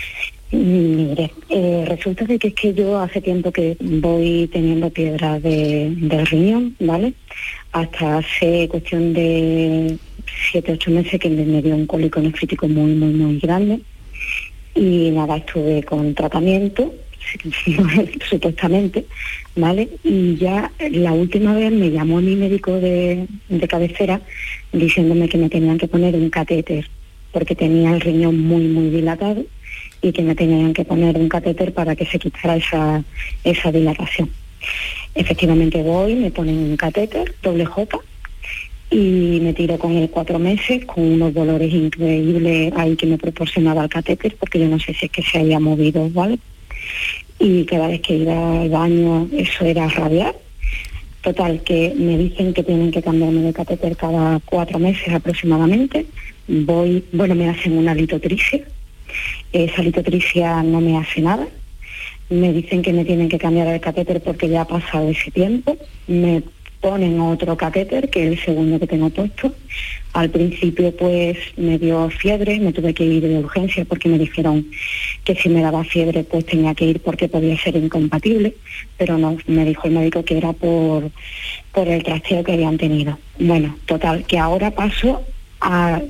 Mire, eh, resulta de que es que yo hace tiempo que voy teniendo piedras de, del riñón, ¿vale? Hasta hace cuestión de siete, ocho meses que me, dio un cólico nefrítico muy, muy, muy grande. Y nada, estuve con tratamiento, supuestamente, ¿vale? Y ya la última vez me llamó mi médico de, de cabecera diciéndome que me tenían que poner un catéter porque tenía el riñón muy, muy dilatado y que me tenían que poner un catéter para que se quitara esa, esa dilatación. Efectivamente voy, me ponen un catéter, doble J, y me tiro con él cuatro meses, con unos dolores increíbles ahí que me proporcionaba el catéter, porque yo no sé si es que se había movido, ¿vale? Y cada vez que iba al baño eso era rabiar. Total, que me dicen que tienen que cambiarme de catéter cada cuatro meses aproximadamente. Voy, bueno, me hacen una litotricia, esa litotricia no me hace nada. Me dicen que me tienen que cambiar el catéter porque ya ha pasado ese tiempo. Me ponen otro catéter, que es el segundo que tengo puesto. Al principio pues me dio fiebre, me tuve que ir de urgencia porque me dijeron que si me daba fiebre pues tenía que ir porque podía ser incompatible, pero no, me dijo el médico que era por, por el trasteo que habían tenido. Bueno, total, que ahora paso a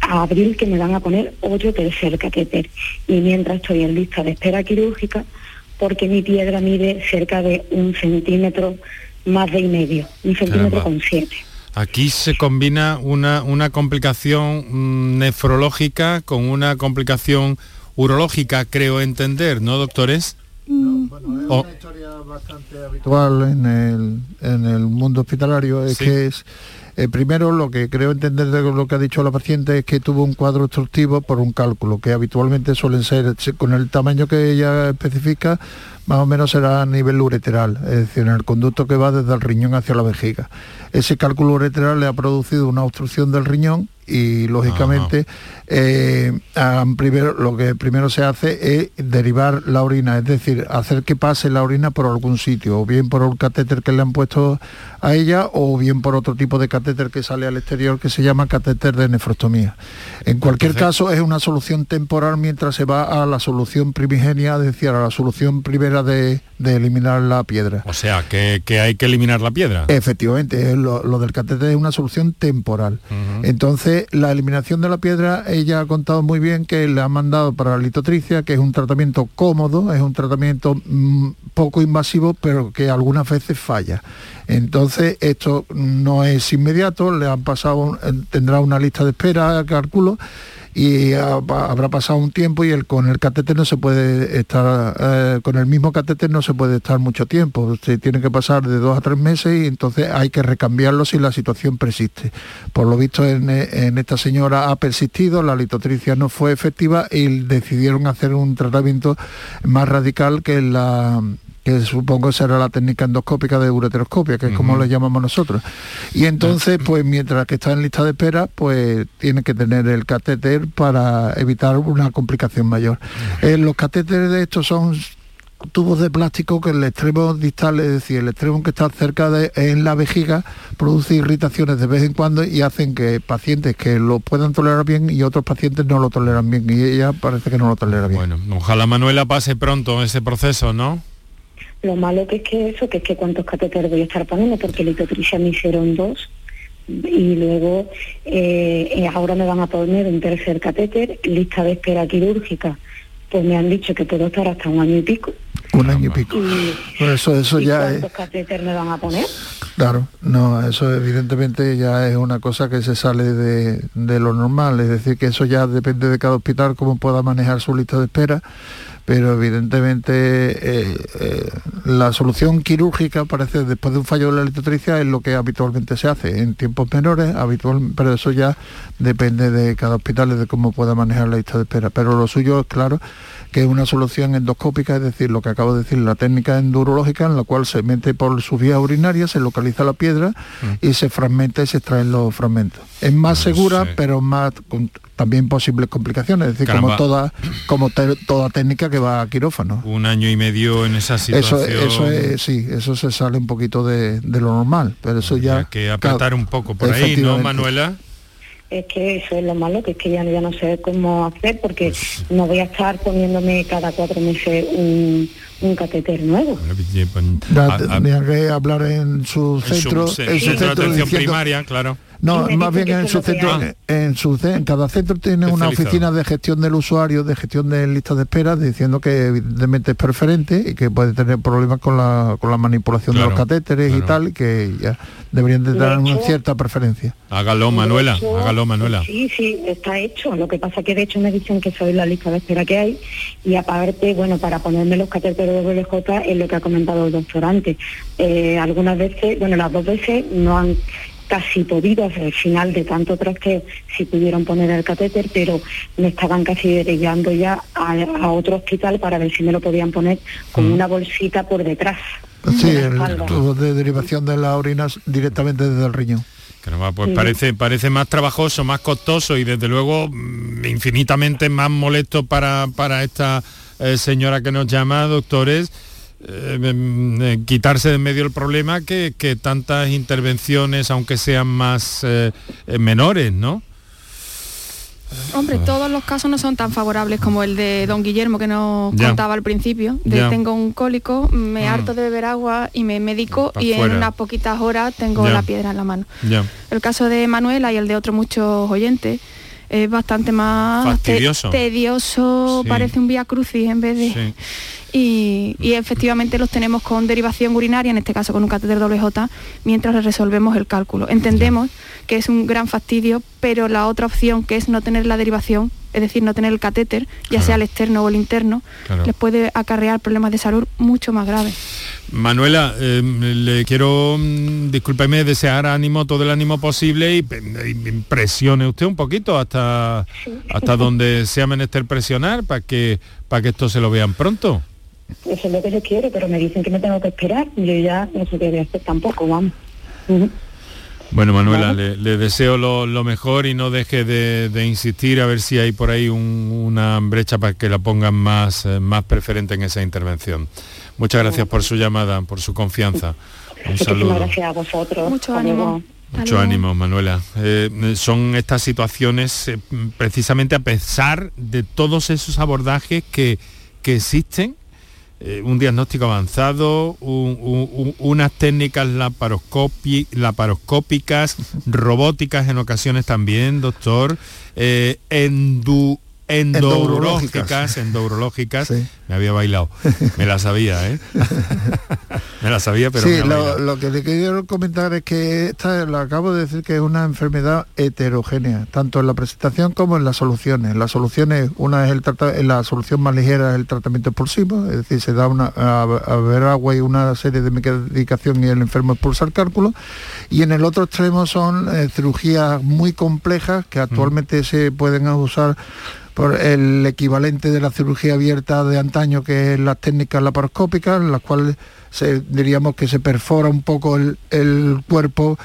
abril que me van a poner otro tercer catéter. Y mientras estoy en lista de espera quirúrgica, porque mi piedra mide cerca de un centímetro más de y medio, un centímetro con siete. Aquí se combina una, una complicación mm, nefrológica con una complicación urológica, creo entender, ¿no, doctores? Mm. bueno, es una historia bastante habitual en el, en el mundo hospitalario, es que es eh, primero, lo que creo entender de lo que ha dicho la paciente es que tuvo un cuadro obstructivo por un cálculo, que habitualmente suelen ser, con el tamaño que ella especifica, más o menos será a nivel ureteral, es decir, en el conducto que va desde el riñón hacia la vejiga. Ese cálculo ureteral le ha producido una obstrucción del riñón y lógicamente eh, primero, lo que primero se hace es derivar la orina, es decir, hacer que pase la orina por algún sitio, o bien por un catéter que le han puesto a ella, o bien por otro tipo de catéter que sale al exterior que se llama catéter de nefrostomía. En cualquier caso es una solución temporal mientras se va a la solución primigenia, es decir, a la solución primera de, eliminar la piedra. O sea, que, hay que eliminar la piedra. Efectivamente, lo, del catéter es una solución temporal. Entonces, la eliminación de la piedra ella ha contado muy bien que le ha mandado para la litotricia, que es un tratamiento cómodo, es un tratamiento mm, poco invasivo, pero que algunas veces falla. Entonces, esto no es inmediato, le han pasado, tendrá una lista de espera, calculo, y habrá pasado un tiempo y el, con el catéter no se puede estar, eh, con el mismo catéter no se puede estar mucho tiempo, se tiene que pasar de dos a tres meses y entonces hay que recambiarlo si la situación persiste. Por lo visto en, en esta señora ha persistido, la litotricia no fue efectiva y decidieron hacer un tratamiento más radical que la que supongo será la técnica endoscópica de ureteroscopia, que es como le llamamos nosotros. Y entonces, pues mientras que está en lista de espera, pues tiene que tener el catéter para evitar una complicación mayor. Eh, los catéteres de estos son tubos de plástico que el extremo distal, es decir, el extremo que está cerca de en la vejiga, produce irritaciones de vez en cuando y hacen que pacientes que lo puedan tolerar bien y otros pacientes no lo toleran bien y ella parece que no lo tolera bien. Bueno, ojalá Manuela pase pronto ese proceso, ¿no? Lo malo que es que eso, que es que cuántos catéteres voy a estar poniendo, porque litotricia me hicieron dos y luego eh, eh, ahora me van a poner un tercer catéter, lista de espera quirúrgica, pues me han dicho que puedo estar hasta un año y pico. Un año y pico. eso, eso ya ¿Cuántos catéteres me van a poner? Claro, no, eso evidentemente ya es una cosa que se sale de, de lo normal, es decir, que eso ya depende de cada hospital cómo pueda manejar su lista de espera pero evidentemente eh, eh, la solución quirúrgica parece después de un fallo de la litotricia es lo que habitualmente se hace en tiempos menores, habitual, pero eso ya depende de cada hospital y de cómo pueda manejar la lista de espera. Pero lo suyo es claro que es una solución endoscópica, es decir, lo que acabo de decir, la técnica endurológica en la cual se mete por su vía urinaria, se localiza la piedra mm. y se fragmenta y se extraen los fragmentos. Es más segura, pero más también posibles complicaciones, es decir, como toda como toda técnica que va a quirófano. Un año y medio en esa situación. Eso, es, sí, eso se sale un poquito de, lo normal, pero eso ya... Hay que apretar un poco por ahí, ¿no, Manuela? es que eso es lo malo, que es que ya, ya no sé cómo hacer porque pues no voy a estar poniéndome cada cuatro meses un, un catéter nuevo. Tendría que hablar en su centro, en su, centro, de atención primaria, claro. No, más bien en su centro, en su en cada centro tiene una oficina de gestión del usuario, de gestión de listas de espera, diciendo que evidentemente es preferente y que puede tener problemas con la, con la manipulación de los catéteres y tal, que ya deberían de tener una cierta preferencia. Hágalo, Manuela, hágalo, Manuela. Sí, sí, está hecho. Lo que pasa que de hecho me dicen que soy la lista de espera que hay y aparte, bueno, para ponerme los catéteres de BLJ es lo que ha comentado el doctor antes. Eh, algunas veces, bueno, las dos veces no han casi podido hacer el final de tanto que si pudieron poner el catéter, pero me estaban casi derivando ya a, otro hospital para ver si me lo podían poner con mm. una bolsita por detrás. Sí, el tubo de derivación de las orinas directamente desde el riñón. pues parece, parece más trabajoso, más costoso y desde luego mm, infinitamente más molesto para, para esta eh, señora que nos llama, doctores, eh, quitarse de medio el problema que, tantas intervenciones, aunque sean más eh, menores, ¿no? Hombre, todos los casos no son tan favorables como el de don Guillermo que nos contaba al principio. De tengo un cólico, me mm. harto de beber agua y me medico y en unas poquitas horas tengo la piedra en la mano. El caso de Manuela y el de otros muchos oyentes es bastante más tedioso, parece un vía crucis en vez de... Y, efectivamente los tenemos con derivación urinaria, en este caso con un catéter doble J, mientras resolvemos el cálculo. Entendemos que es un gran fastidio, pero la otra opción que es no tener la derivación, es decir, no tener el catéter, ya sea el externo o el interno, les puede acarrear problemas de salud mucho más graves. Manuela, eh, le quiero, mm, discúlpeme, desear ánimo, todo el ánimo posible y, presione usted un poquito hasta, hasta donde sea menester presionar para que, para que esto se lo vean pronto. Eso es lo que yo quiero, pero me dicen que me tengo que esperar. Yo ya no sé qué voy a hacer tampoco, vamos. Bueno, Manuela, le, deseo lo, mejor y no deje de, insistir a ver si hay por ahí una brecha para que la pongan más, eh, más preferente en esa intervención. Muchas gracias por su llamada, por su confianza. Un saludo. gracias a vosotros. Mucho ánimo. Mucho ánimo, Manuela. Eh, son estas situaciones eh, precisamente a pesar de todos esos abordajes que, que existen eh, un diagnóstico avanzado, unas técnicas laparoscópicas, robóticas en ocasiones también, doctor, eh, endurológicas, me había bailado, me la sabía, ¿eh? me la sabía, pero sí, lo, que le quiero comentar es que esta, lo acabo de decir que es una enfermedad heterogénea, tanto en la presentación como en las soluciones. Las soluciones, una es el la solución más ligera es el tratamiento expulsivo, es decir, se da una, a, ver agua y una serie de medicación y el enfermo expulsa el cálculo, y en el otro extremo son eh, cirugías muy complejas que actualmente se pueden usar por el equivalente de la cirugía abierta de antaño, que es las técnicas laparoscópicas, en las cuales se, diríamos que se perfora un poco el, el cuerpo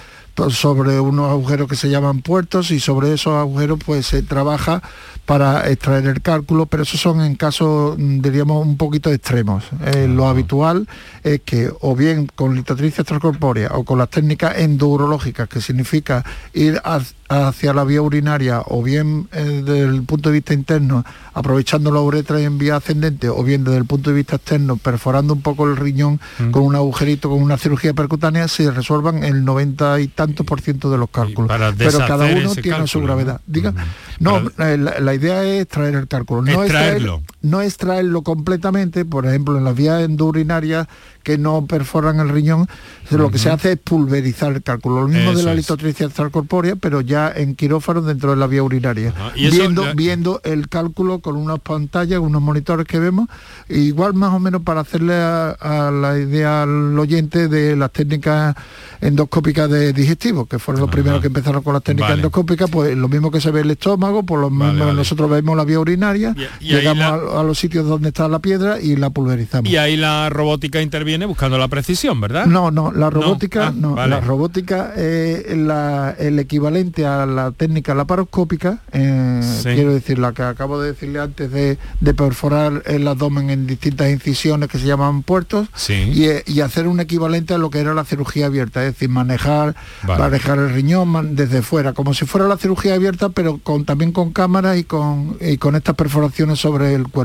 sobre unos agujeros que se llaman puertos y sobre esos agujeros pues se trabaja para extraer el cálculo, pero esos son en casos, mm, diríamos, un poquito extremos. Eh, lo habitual es que o bien con litotricia extracorpórea o con las técnicas endurológicas, que significa ir hacia la vía urinaria o bien eh, desde el punto de vista interno, aprovechando la uretra en vía ascendente, o bien desde el punto de vista externo, perforando un poco el riñón mm. con un agujerito, con una cirugía percutánea, se resuelvan el 90 y tantos por ciento de los cálculos. Pero cada uno tiene su gravedad. Diga, no, eh, la, idea es extraer el cálculo, no extraerlo. No extraerlo completamente, por ejemplo, en las vías endurinarias que no perforan el riñón, lo que se hace es pulverizar el cálculo. Lo mismo de la litotricia extracorpórea, pero ya en quirófano dentro de la vía urinaria. viendo, viendo el cálculo con unas pantallas, unos monitores que vemos, igual más o menos para hacerle a, la idea al oyente de las técnicas endoscópicas de digestivo, que fueron los primeros que empezaron con las técnicas endoscópicas, pues lo mismo que se ve el estómago, por lo menos nosotros vemos la vía urinaria, llegamos a, a los sitios donde está la piedra y la pulverizamos. Y ahí la robótica interviene buscando la precisión, ¿verdad? No, no, la robótica, no, ah, la robótica es el equivalente a la técnica laparoscópica, eh, quiero decir, la que acabo de decirle antes de, perforar el abdomen en distintas incisiones que se llaman puertos y, hacer un equivalente a lo que era la cirugía abierta, es decir, manejar, manejar el riñón desde fuera, como si fuera la cirugía abierta, pero con, también con cámaras y con, con estas perforaciones sobre el cuerpo.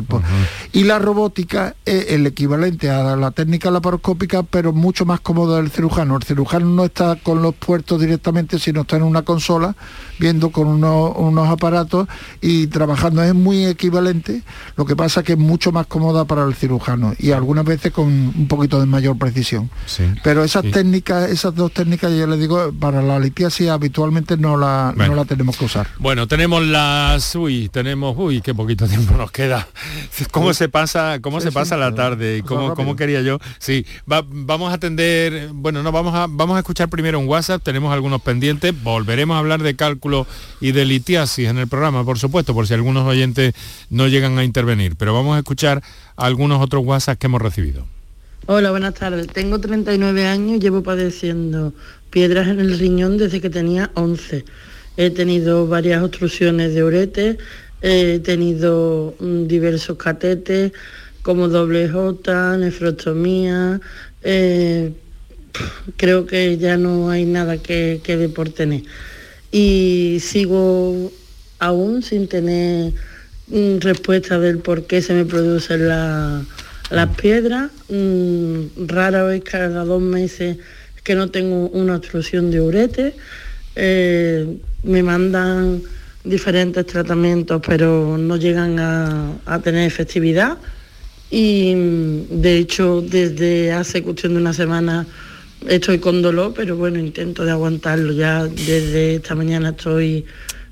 Y la robótica es el equivalente a la técnica laparoscópica, pero mucho más cómodo del cirujano. El cirujano no está con los puertos directamente, sino está en una consola, viendo con unos, aparatos y trabajando. Es muy equivalente, lo que pasa que es mucho más cómoda para el cirujano y algunas veces con un poquito de mayor precisión. pero esas técnicas, esas dos técnicas, ya les digo, para la litiasis habitualmente no la, no la tenemos que usar. Bueno, tenemos las... Uy, tenemos... Uy, qué poquito tiempo nos queda. ¿Cómo se pasa, cómo se pasa la tarde? y cómo, cómo quería yo Sí, vamos a atender, bueno, no, vamos a, vamos a escuchar primero un WhatsApp, tenemos algunos pendientes, volveremos a hablar de cálculo y de litiasis en el programa, por supuesto, por si algunos oyentes no llegan a intervenir, pero vamos a escuchar algunos otros WhatsApp que hemos recibido. Hola, buenas tardes. Tengo 39 años y llevo padeciendo piedras en el riñón desde que tenía 11. He tenido varias obstrucciones de uretes, he tenido mm, diversos catetes, como doble J, nefrostomía, eh, creo que ya no hay nada que, que por tener. Y sigo aún sin tener mm, respuesta del por qué se me producen las piedras. Mm, rara vez cada dos meses que no tengo una obstrucción de urete. Eh, me mandan diferentes tratamientos, pero no llegan a, tener efectividad. Y de hecho, desde hace cuestión de una semana estoy con dolor, pero bueno, intento de aguantarlo. Ya desde esta mañana estoy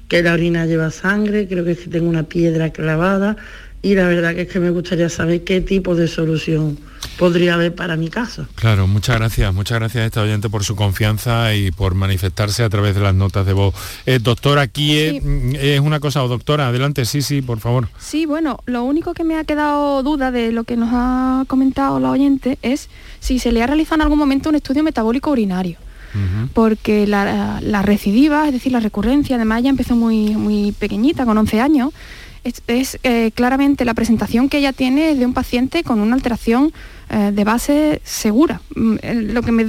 que la orina lleva sangre, creo que es que tengo una piedra clavada y la verdad que es que me gustaría saber qué tipo de solución podría haber para mi caso. Claro, muchas gracias, muchas gracias a esta oyente por su confianza y por manifestarse a través de las notas de voz. Eh, doctor, aquí es, una cosa, o doctora, adelante, sí, sí, por favor. Sí, bueno, lo único que me ha quedado duda de lo que nos ha comentado la oyente es si se le ha realizado en algún momento un estudio metabólico urinario. Porque la, recidiva, es decir, la recurrencia, además ya empezó muy, muy pequeñita, con 11 años, es, eh, claramente la presentación que ella tiene de un paciente con una alteración eh, de base segura. Mm, lo que me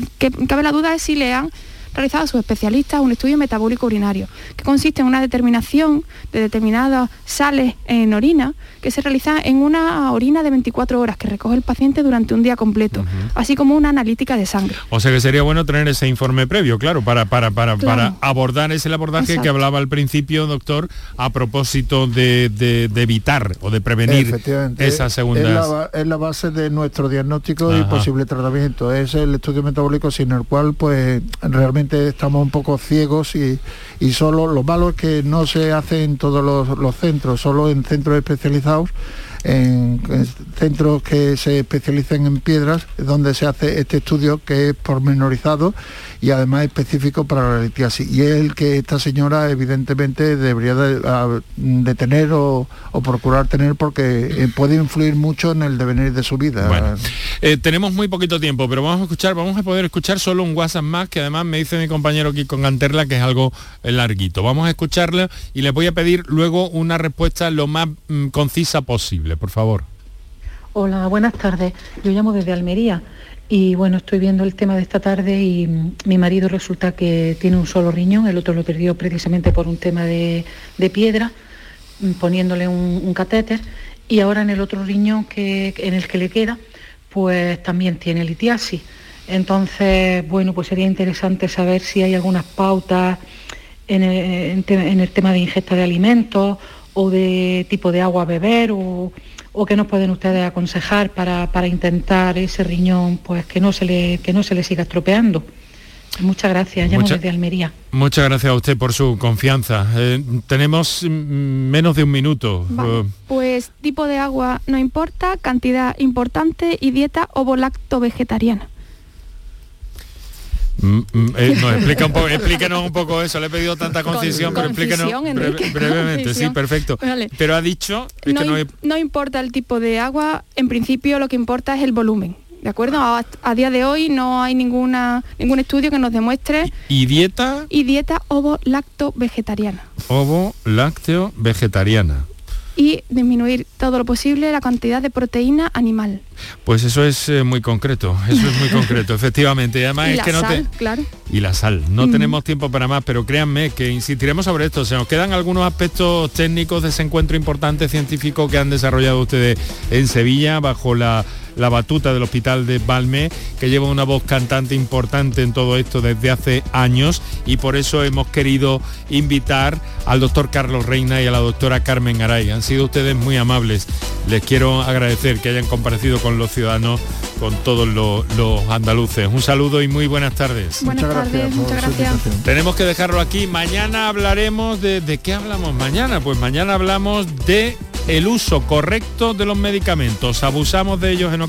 cabe la duda es si le han realizado a sus especialistas un estudio metabólico urinario, que consiste en una determinación de determinadas sales en orina que se realiza en una orina de 24 horas que recoge el paciente durante un día completo, así como una analítica de sangre. O sea que sería bueno tener ese informe previo, claro, para, para, para, para abordar ese abordaje que hablaba al principio, doctor, a propósito de, evitar o de prevenir esas segundas... Es la, base de nuestro diagnóstico y posible tratamiento. Es el estudio metabólico sin el cual pues realmente estamos un poco ciegos y, y solo lo malo es que no se hace en todos los, los centros, solo en centros especializados en, centros que se especializan en piedras, donde se hace este estudio que es pormenorizado y además específico para la litiasis. Y es el que esta señora evidentemente debería de, tener o, procurar tener porque eh, puede influir mucho en el devenir de su vida. Eh, tenemos muy poquito tiempo, pero vamos a escuchar, vamos a poder escuchar solo un WhatsApp más que además me dice mi compañero aquí con Ganterla que es algo eh, larguito. Vamos a escucharle y le voy a pedir luego una respuesta lo más mm, concisa posible, por favor. Hola, buenas tardes. Yo llamo desde Almería. Y bueno, estoy viendo el tema de esta tarde y mi marido resulta que tiene un solo riñón, el otro lo perdió precisamente por un tema de, piedra, mm, poniéndole un, catéter, y ahora en el otro riñón que, en el que le queda, pues también tiene litiasis. Entonces, bueno, pues sería interesante saber si hay algunas pautas en el, en el tema de ingesta de alimentos o de tipo de agua a beber o o qué nos pueden ustedes aconsejar para, intentar ese riñón pues que no se le, que no se le siga estropeando. Muchas gracias, llamo desde Almería. Muchas gracias a usted por su confianza. Eh, tenemos mm, menos de un minuto. Eh, pues tipo de agua no importa, cantidad importante y dieta ovo-lacto vegetariana. Mm, mm, eh, no, explica un poco, explíquenos un poco eso. Le he pedido tanta concisión, pero explíquenos brevemente. Sí, perfecto. Pero ha dicho no, importa el tipo de agua, en principio lo que importa es el volumen. ¿De acuerdo? A, día de hoy no hay ninguna, ningún estudio que nos demuestre. ¿Y dieta? Y dieta ovo-lacto vegetariana. Ovo-lácteo vegetariana y disminuir todo lo posible la cantidad de proteína animal. Pues eso es eh, muy concreto, eso es muy concreto, efectivamente. además es que no te... claro. Y la sal. No tenemos tiempo para más, pero créanme que insistiremos sobre esto. Se nos quedan algunos aspectos técnicos de ese encuentro importante científico que han desarrollado ustedes en Sevilla bajo la la batuta del Hospital de Balme, que lleva una voz cantante importante en todo esto desde hace años y por eso hemos querido invitar al doctor Carlos Reina y a la doctora Carmen Aray. Han sido ustedes muy amables. Les quiero agradecer que hayan comparecido con los ciudadanos, con todos los, andaluces. Un saludo y muy buenas tardes. Buenas muchas tardes, gracias muchas gracias. Tenemos que dejarlo aquí. Mañana hablaremos de... ¿De qué hablamos mañana? Pues mañana hablamos de el uso correcto de los medicamentos. Abusamos de ellos en ocasiones.